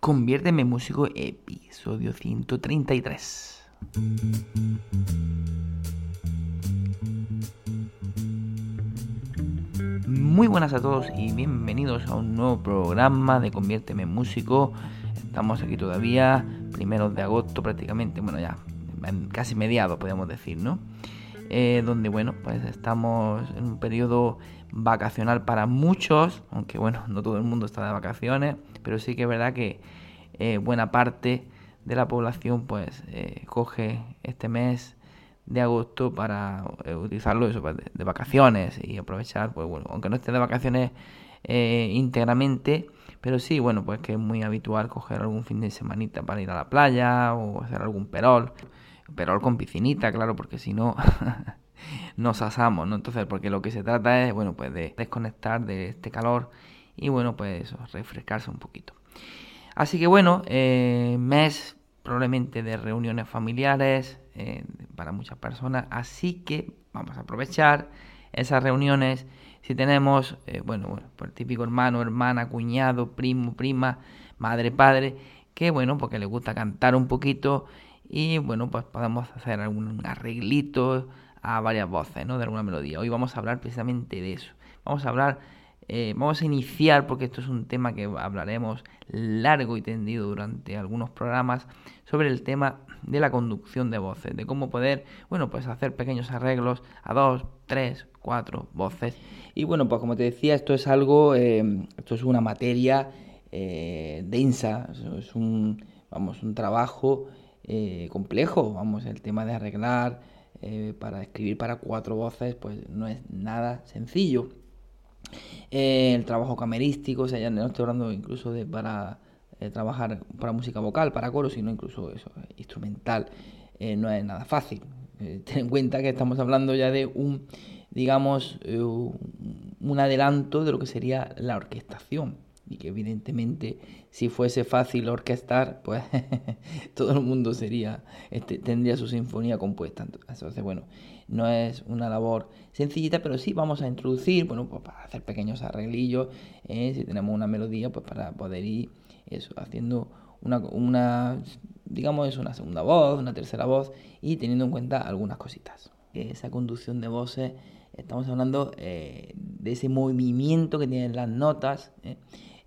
Conviérteme en músico, episodio 133. Muy buenas a todos y bienvenidos a un nuevo programa de Conviérteme en músico. Estamos aquí todavía, primeros de agosto prácticamente, bueno ya, casi mediados podemos decir, ¿no? Eh, donde bueno, pues estamos en un periodo vacacional para muchos, aunque bueno, no todo el mundo está de vacaciones, pero sí que es verdad que eh, buena parte de la población pues eh, coge este mes de agosto para utilizarlo eso, pues, de, vacaciones y aprovechar, pues bueno, aunque no esté de vacaciones íntegramente, pero sí, bueno, pues que es muy habitual coger algún fin de semanita para ir a la playa o hacer algún perol, perol con piscinita, claro, porque si no nos asamos, ¿no? Entonces, porque lo que se trata es, bueno, pues de desconectar de este calor y, bueno, pues eso, refrescarse un poquito. Así que, bueno, eh, mes probablemente de reuniones familiares eh, para muchas personas, así que vamos a aprovechar esas reuniones. Si tenemos, eh, bueno, bueno, pues el típico hermano, hermana, cuñado, primo, prima, madre, padre, que bueno, porque le gusta cantar un poquito y bueno, pues podemos hacer algún arreglito a varias voces, ¿no? De alguna melodía. Hoy vamos a hablar precisamente de eso. Vamos a hablar, eh, vamos a iniciar, porque esto es un tema que hablaremos largo y tendido durante algunos programas, sobre el tema de la conducción de voces, de cómo poder, bueno, pues hacer pequeños arreglos a dos, tres, cuatro voces. Y bueno, pues como te decía, esto es algo, eh, esto es una materia eh, densa, es un, vamos, un trabajo complejo, vamos, el tema de arreglar eh, para escribir para cuatro voces, pues no es nada sencillo. Eh, el trabajo camerístico, o sea, ya no estoy hablando incluso de para eh, trabajar para música vocal, para coro, sino incluso eso, instrumental, no es nada fácil. ten en cuenta que estamos hablando ya de un, digamos, un adelanto de lo que sería la orquestación y que evidentemente si fuese fácil orquestar, pues todo el mundo sería, este, tendría su sinfonía compuesta. Entonces, bueno, no es una labor sencillita, pero sí vamos a introducir, bueno, pues para hacer pequeños arreglillos, ¿eh? si tenemos una melodía, pues para poder ir eso, haciendo una, una, digamos, una segunda voz, una tercera voz y teniendo en cuenta algunas cositas. Esa conducción de voces, estamos hablando eh, de ese movimiento que tienen las notas. ¿eh?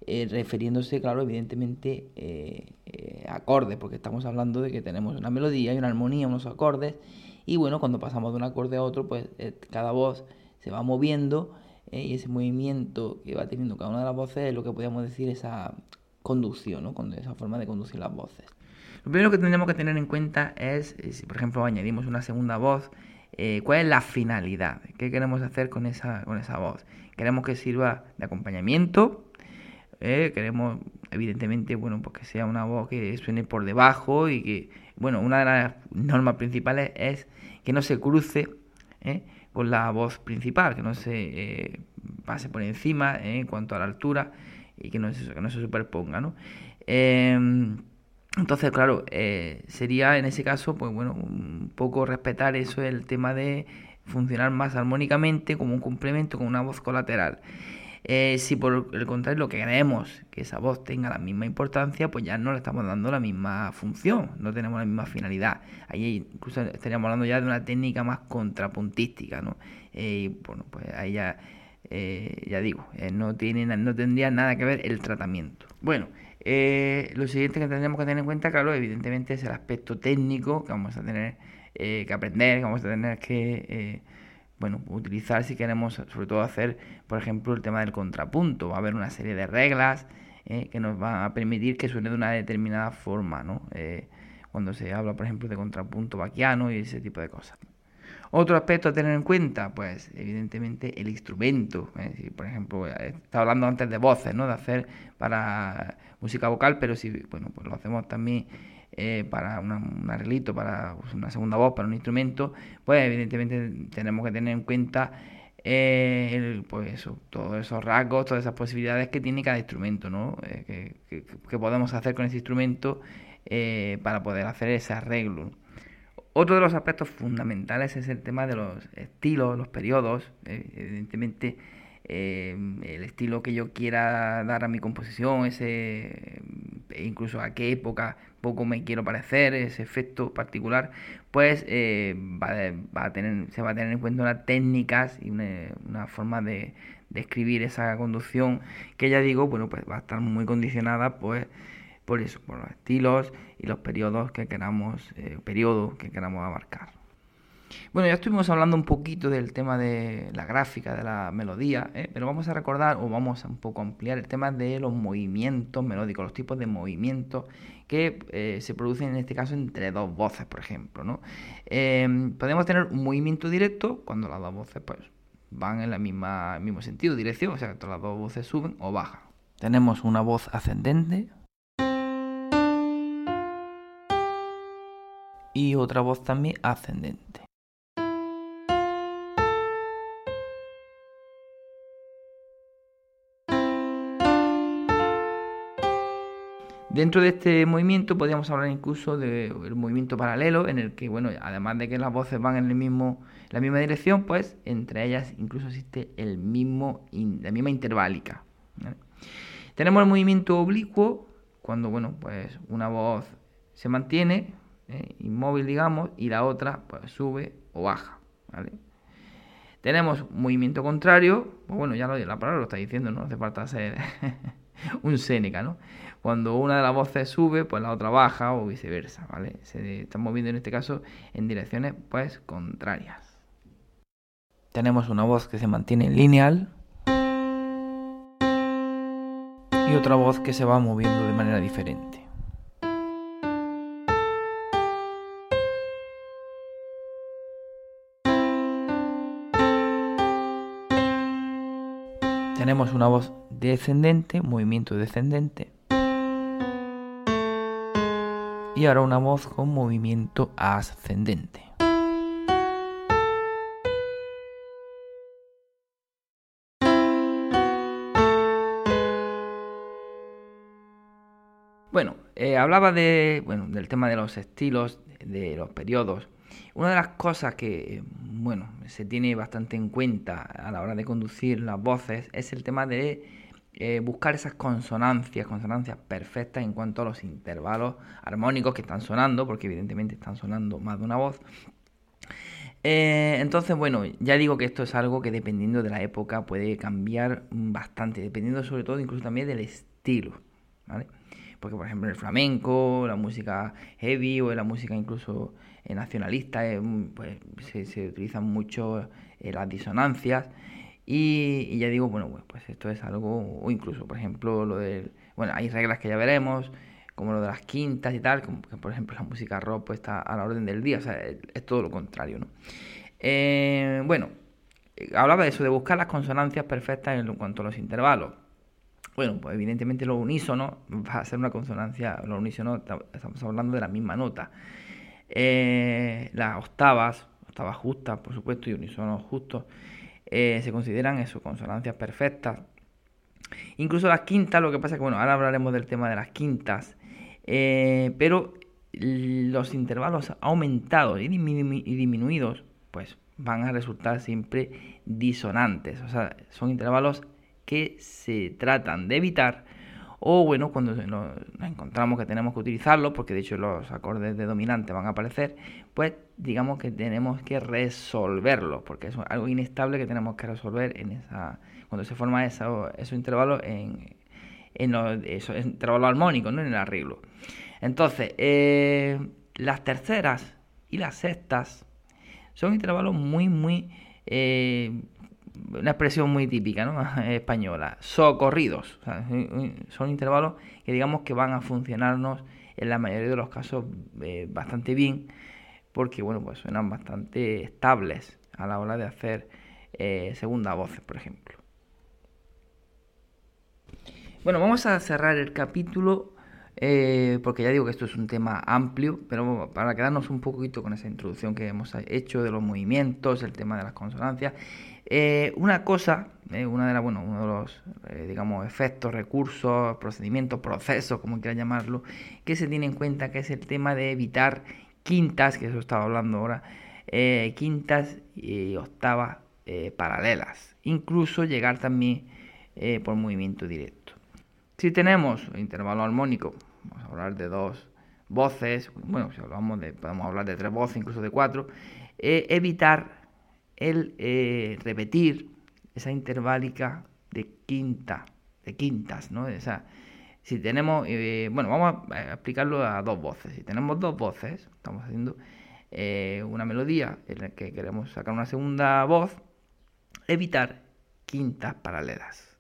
Eh, refiriéndose, claro, evidentemente eh, eh, acordes, porque estamos hablando de que tenemos una melodía y una armonía, unos acordes, y bueno, cuando pasamos de un acorde a otro, pues cada voz se va moviendo y ese movimiento que va teniendo cada una de las voces es lo que podríamos decir esa conducción, ¿no? Con esa forma de conducir las voces. Lo primero que tendríamos que tener en cuenta es, si por ejemplo añadimos una segunda voz, cuál es la finalidad, qué queremos hacer con esa, con esa voz. Queremos que sirva de acompañamiento, ¿eh? queremos evidentemente bueno pues que sea una voz que suene por debajo y que bueno una de las normas principales es que no se cruce ¿eh? con la voz principal que no se eh, pase por encima en cuanto a la altura y que no se, que no se superponga ¿no? Em, entonces claro sería en ese caso pues bueno un poco respetar eso el tema de funcionar más armónicamente como un complemento con una voz colateral eh, si por el contrario lo que queremos que esa voz tenga la misma importancia, pues ya no le estamos dando la misma función, no tenemos la misma finalidad. Ahí incluso estaríamos hablando ya de una técnica más contrapuntística, ¿no? Eh, y bueno, pues ahí ya, eh, ya digo, no, tiene, no tendría nada que ver el tratamiento. Bueno, lo siguiente que tendríamos que tener en cuenta, claro, evidentemente es el aspecto técnico que vamos a tener que aprender, que vamos a tener que bueno, utilizar si queremos sobre todo hacer, por ejemplo, el tema del contrapunto. Va a haber una serie de reglas eh, que nos van a permitir que suene de una determinada forma, ¿no? Eh, cuando se habla, por ejemplo, de contrapunto vaquiano y ese tipo de cosas. Otro aspecto a tener en cuenta, pues evidentemente el instrumento. ¿eh? por ejemplo, estaba hablando antes de voces, ¿no? De hacer para música vocal, pero si, bueno, pues lo hacemos también eh, para un arreglito, para una segunda voz, para un instrumento, pues evidentemente tenemos que tener en cuenta eh, pues todos esos rasgos, todas esas posibilidades que tiene cada instrumento, ¿no? Eh, que, podemos hacer con ese instrumento para poder hacer ese arreglo. Otro de los aspectos fundamentales es el tema de los estilos, los periodos. evidentemente, el estilo que yo quiera dar a mi composición, ese incluso a qué época poco me quiero parecer, ese efecto particular, pues eh, va, a tener, se va a tener en cuenta unas técnicas y una, forma de, escribir esa conducción que ya digo, bueno, pues va a estar muy condicionada pues por eso, por los estilos y los periodos que queramos, eh, periodo que queramos abarcar. Bueno, ya estuvimos hablando un poquito del tema de la gráfica, de la melodía, ¿eh? pero vamos a recordar o vamos a un poco ampliar el tema de los movimientos melódicos, los tipos de movimientos que eh, se producen en este caso entre dos voces, por ejemplo. Em, podemos tener un movimiento directo cuando las dos voces pues, van en el mismo sentido, dirección, o sea, que las dos voces suben o bajan. Tenemos una voz ascendente y otra voz también ascendente. Dentro de este movimiento podríamos hablar incluso del movimiento paralelo, en el que, bueno, además de que las voces van en el mismo, la misma dirección, pues entre ellas incluso existe el mismo, la misma interválica. Tenemos el movimiento oblicuo, cuando, bueno, pues una voz se mantiene ¿eh? inmóvil, digamos, y la otra pues sube o baja. Tenemos movimiento contrario, pues bueno, ya lo, la palabra lo está diciendo, no hace falta ser un Séneca, ¿no? Cuando una de las voces sube, pues la otra baja o viceversa, ¿vale? Se están moviendo en este caso en direcciones pues contrarias. Tenemos una voz que se mantiene lineal y otra voz que se va moviendo de manera diferente. tenemos una voz descendente, movimiento descendente. Y ahora una voz con movimiento ascendente. Bueno, eh, hablaba de, bueno, del tema de los estilos, de los periodos. Una de las cosas que, bueno, se tiene bastante en cuenta a la hora de conducir las voces es el tema de eh, buscar esas consonancias, consonancias perfectas en cuanto a los intervalos armónicos que están sonando, porque evidentemente están sonando más de una voz. Eh, entonces, bueno, ya digo que esto es algo que dependiendo de la época puede cambiar bastante, dependiendo sobre todo incluso también del estilo, ¿vale? Porque, por ejemplo, el flamenco, la música heavy o la música incluso eh, nacionalista, pues se, utilizan mucho las disonancias. Y, ya digo, bueno, pues, esto es algo, o incluso, por ejemplo, lo del. Bueno, hay reglas que ya veremos, como lo de las quintas y tal, como que, por ejemplo, la música rock pues, está a la orden del día, o sea, es, todo lo contrario, ¿no? bueno, hablaba de eso, de buscar las consonancias perfectas en cuanto a los intervalos. Bueno, pues evidentemente lo unísono va a ser una consonancia, lo unísono estamos hablando de la misma nota. Eh, las octavas, octavas justas, por supuesto, y unisonos justos, eh, se consideran eso, consonancias perfectas. Incluso las quintas, lo que pasa es que, bueno, ahora hablaremos del tema de las quintas, eh, pero los intervalos aumentados y, y disminuidos, pues van a resultar siempre disonantes, o sea, son intervalos que se tratan de evitar o bueno, cuando nos encontramos que tenemos que utilizarlo, porque de hecho los acordes de dominante van a aparecer, pues digamos que tenemos que resolverlo, porque es algo inestable que tenemos que resolver en esa cuando se forma esos intervalos en, en los, esos intervalos armónicos, ¿no? en el arreglo. Entonces, eh, las terceras y las sextas son intervalos muy, muy eh, una expresión muy típica española, socorridos. son intervalos que digamos que van a funcionarnos en la mayoría de los casos eh, bastante bien, porque bueno, pues suenan bastante estables a la hora de hacer eh, segunda voz, por ejemplo. Bueno, vamos a cerrar el capítulo eh, porque ya digo que esto es un tema amplio, pero para quedarnos un poquito con esa introducción que hemos hecho de los movimientos, el tema de las consonancias eh, una cosa, eh, una de las, bueno, uno de los, eh, digamos, efectos, recursos, procedimientos, procesos, como quiera llamarlo, que se tiene en cuenta, que es el tema de evitar quintas, que eso estaba hablando ahora, quintas y octavas paralelas, incluso llegar también por movimiento directo. Si tenemos intervalo armónico, vamos a hablar de dos voces, bueno, si hablamos de, podemos hablar de tres voces, incluso de cuatro, evitar el eh, repetir esa interválica de quinta, de quintas, ¿no? O si tenemos, eh, bueno, vamos a explicarlo a dos voces. Si tenemos dos voces, estamos haciendo una melodía en la que queremos sacar una segunda voz, evitar quintas paralelas.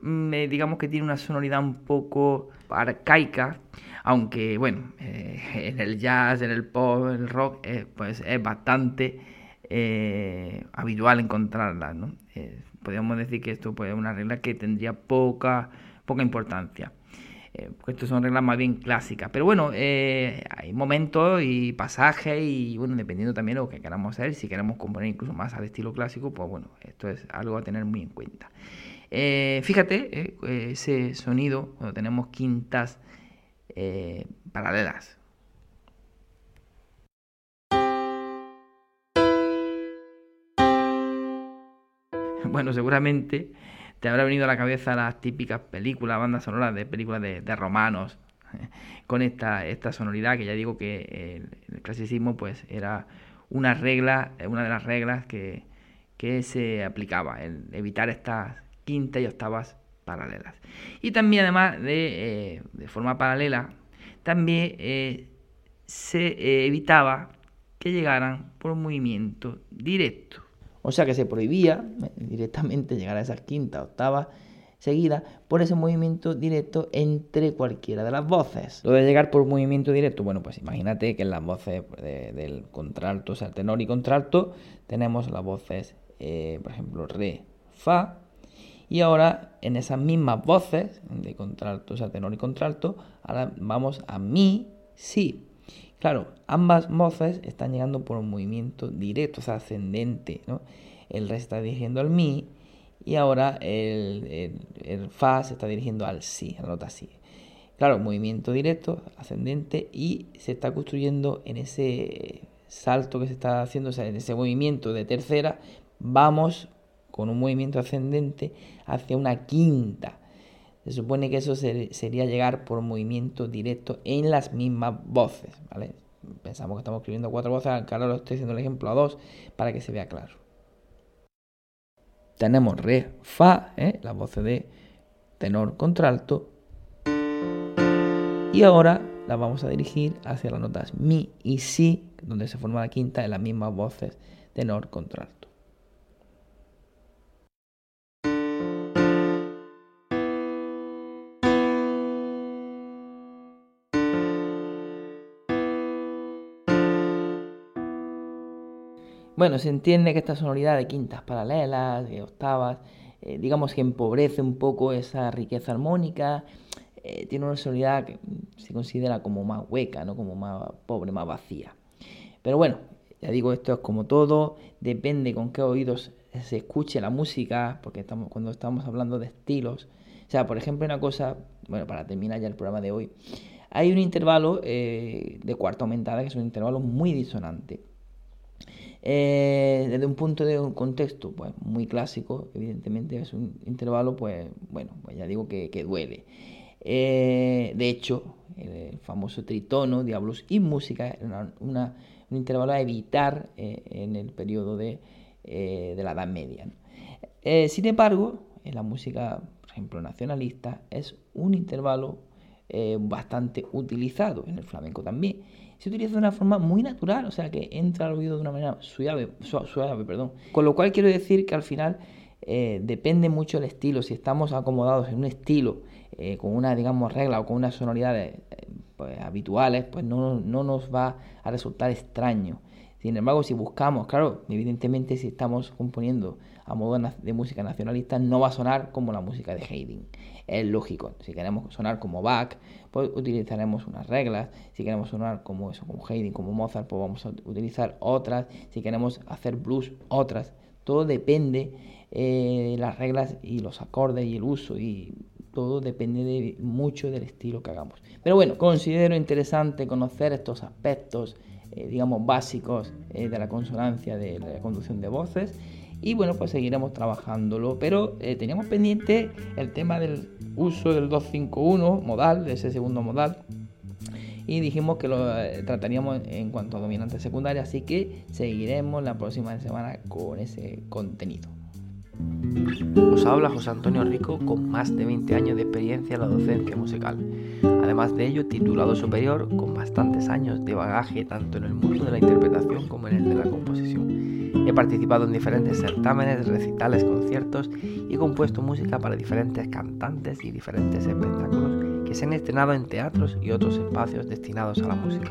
Mm, digamos que tiene una sonoridad un poco arcaica, aunque bueno, eh, en el jazz, en el pop, en el rock, eh, pues es bastante eh, habitual encontrarla, ¿no? podríamos decir que esto pues, es una regla que tendría poca, poca importancia. porque estas son reglas más bien clásicas. Pero bueno, hay momentos y pasajes y bueno, dependiendo también de lo que queramos hacer, si queremos componer incluso más al estilo clásico, pues bueno, esto es algo a tener muy en cuenta. fíjate ese sonido cuando tenemos quintas eh, paralelas. Bueno, seguramente te habrá venido a la cabeza las típicas películas, bandas sonoras de películas de, romanos, con esta, esta sonoridad que ya digo que el, clasicismo pues era una regla, una de las reglas que, que se aplicaba, el evitar estas quintas y octavas paralelas. Y también además de, eh, de forma paralela, también eh, se eh, evitaba que llegaran por movimiento directo. O sea que se prohibía directamente llegar a esas quintas, octavas seguidas por ese movimiento directo entre cualquiera de las voces. Lo de llegar por movimiento directo, bueno, pues imagínate que en las voces del contralto, o sea, tenor y contralto, tenemos las voces, por ejemplo, re, fa, y ahora en esas mismas voces de contralto, o sea, tenor y contralto, ahora vamos a mi, si. Claro, ambas voces están llegando por un movimiento directo, o sea, ascendente, ¿no? El re está dirigiendo al mi y ahora el, el, fa se está dirigiendo al si, a la nota si. Claro, movimiento directo, ascendente y se está construyendo en ese salto que se está haciendo, o sea, en ese movimiento de tercera, vamos con un movimiento ascendente hacia una quinta. Se supone que eso sería llegar por movimiento directo en las mismas voces. ¿vale? Pensamos que estamos escribiendo cuatro voces, ahora lo estoy haciendo el ejemplo a dos para que se vea claro. Tenemos re, fa, ¿eh? las voces de tenor, contralto. Y ahora las vamos a dirigir hacia las notas mi y si, donde se forma la quinta en las mismas voces tenor, contralto. Bueno, se entiende que esta sonoridad de quintas paralelas, de octavas, eh, digamos que empobrece un poco esa riqueza armónica, eh, tiene una sonoridad que se considera como más hueca, ¿no? como más pobre, más vacía. Pero bueno, ya digo, esto es como todo, depende con qué oídos se escuche la música, porque estamos, cuando estamos hablando de estilos, o sea, por ejemplo, una cosa, bueno, para terminar ya el programa de hoy, hay un intervalo eh, de cuarta aumentada que es un intervalo muy disonante. Eh, desde un punto de un contexto pues, muy clásico, evidentemente es un intervalo, pues bueno, pues ya digo que, duele. Eh, de hecho, el famoso tritono, diablos y música, era un intervalo a evitar eh, en el periodo de, de la Edad Media. sin embargo, en la música, por ejemplo, nacionalista, es un intervalo bastante utilizado, en el flamenco también se utiliza de una forma muy natural, o sea, que entra al oído de una manera suave, suave, perdón. Con lo cual quiero decir que al final eh, depende mucho el estilo. Si estamos acomodados en un estilo eh, con una, digamos, regla o con unas sonoridades eh, pues, habituales, pues no, no nos va a resultar extraño. Sin embargo, si buscamos, claro, evidentemente si estamos componiendo a modo de música nacionalista, no va a sonar como la música de Haydn. Es lógico. Si queremos sonar como Bach, pues utilizaremos unas reglas. Si queremos sonar como eso, como Haydn, como Mozart, pues vamos a utilizar otras. Si queremos hacer blues, otras. Todo depende de eh, las reglas y los acordes y el uso y todo depende de, mucho del estilo que hagamos. Pero bueno, considero interesante conocer estos aspectos eh, digamos, básicos eh, de la consonancia de la conducción de voces y bueno, pues seguiremos trabajándolo. Pero eh, teníamos pendiente el tema del uso del 251 modal, de ese segundo modal. Y dijimos que lo eh, trataríamos en cuanto a dominante secundaria, así que seguiremos la próxima semana con ese contenido. Os habla José Antonio Rico con más de 20 años de experiencia en la docencia musical. Además de ello, titulado superior con bastantes años de bagaje tanto en el mundo de la interpretación como en el de la composición. He participado en diferentes certámenes, recitales, conciertos y compuesto música para diferentes cantantes y diferentes espectáculos que se han estrenado en teatros y otros espacios destinados a la música.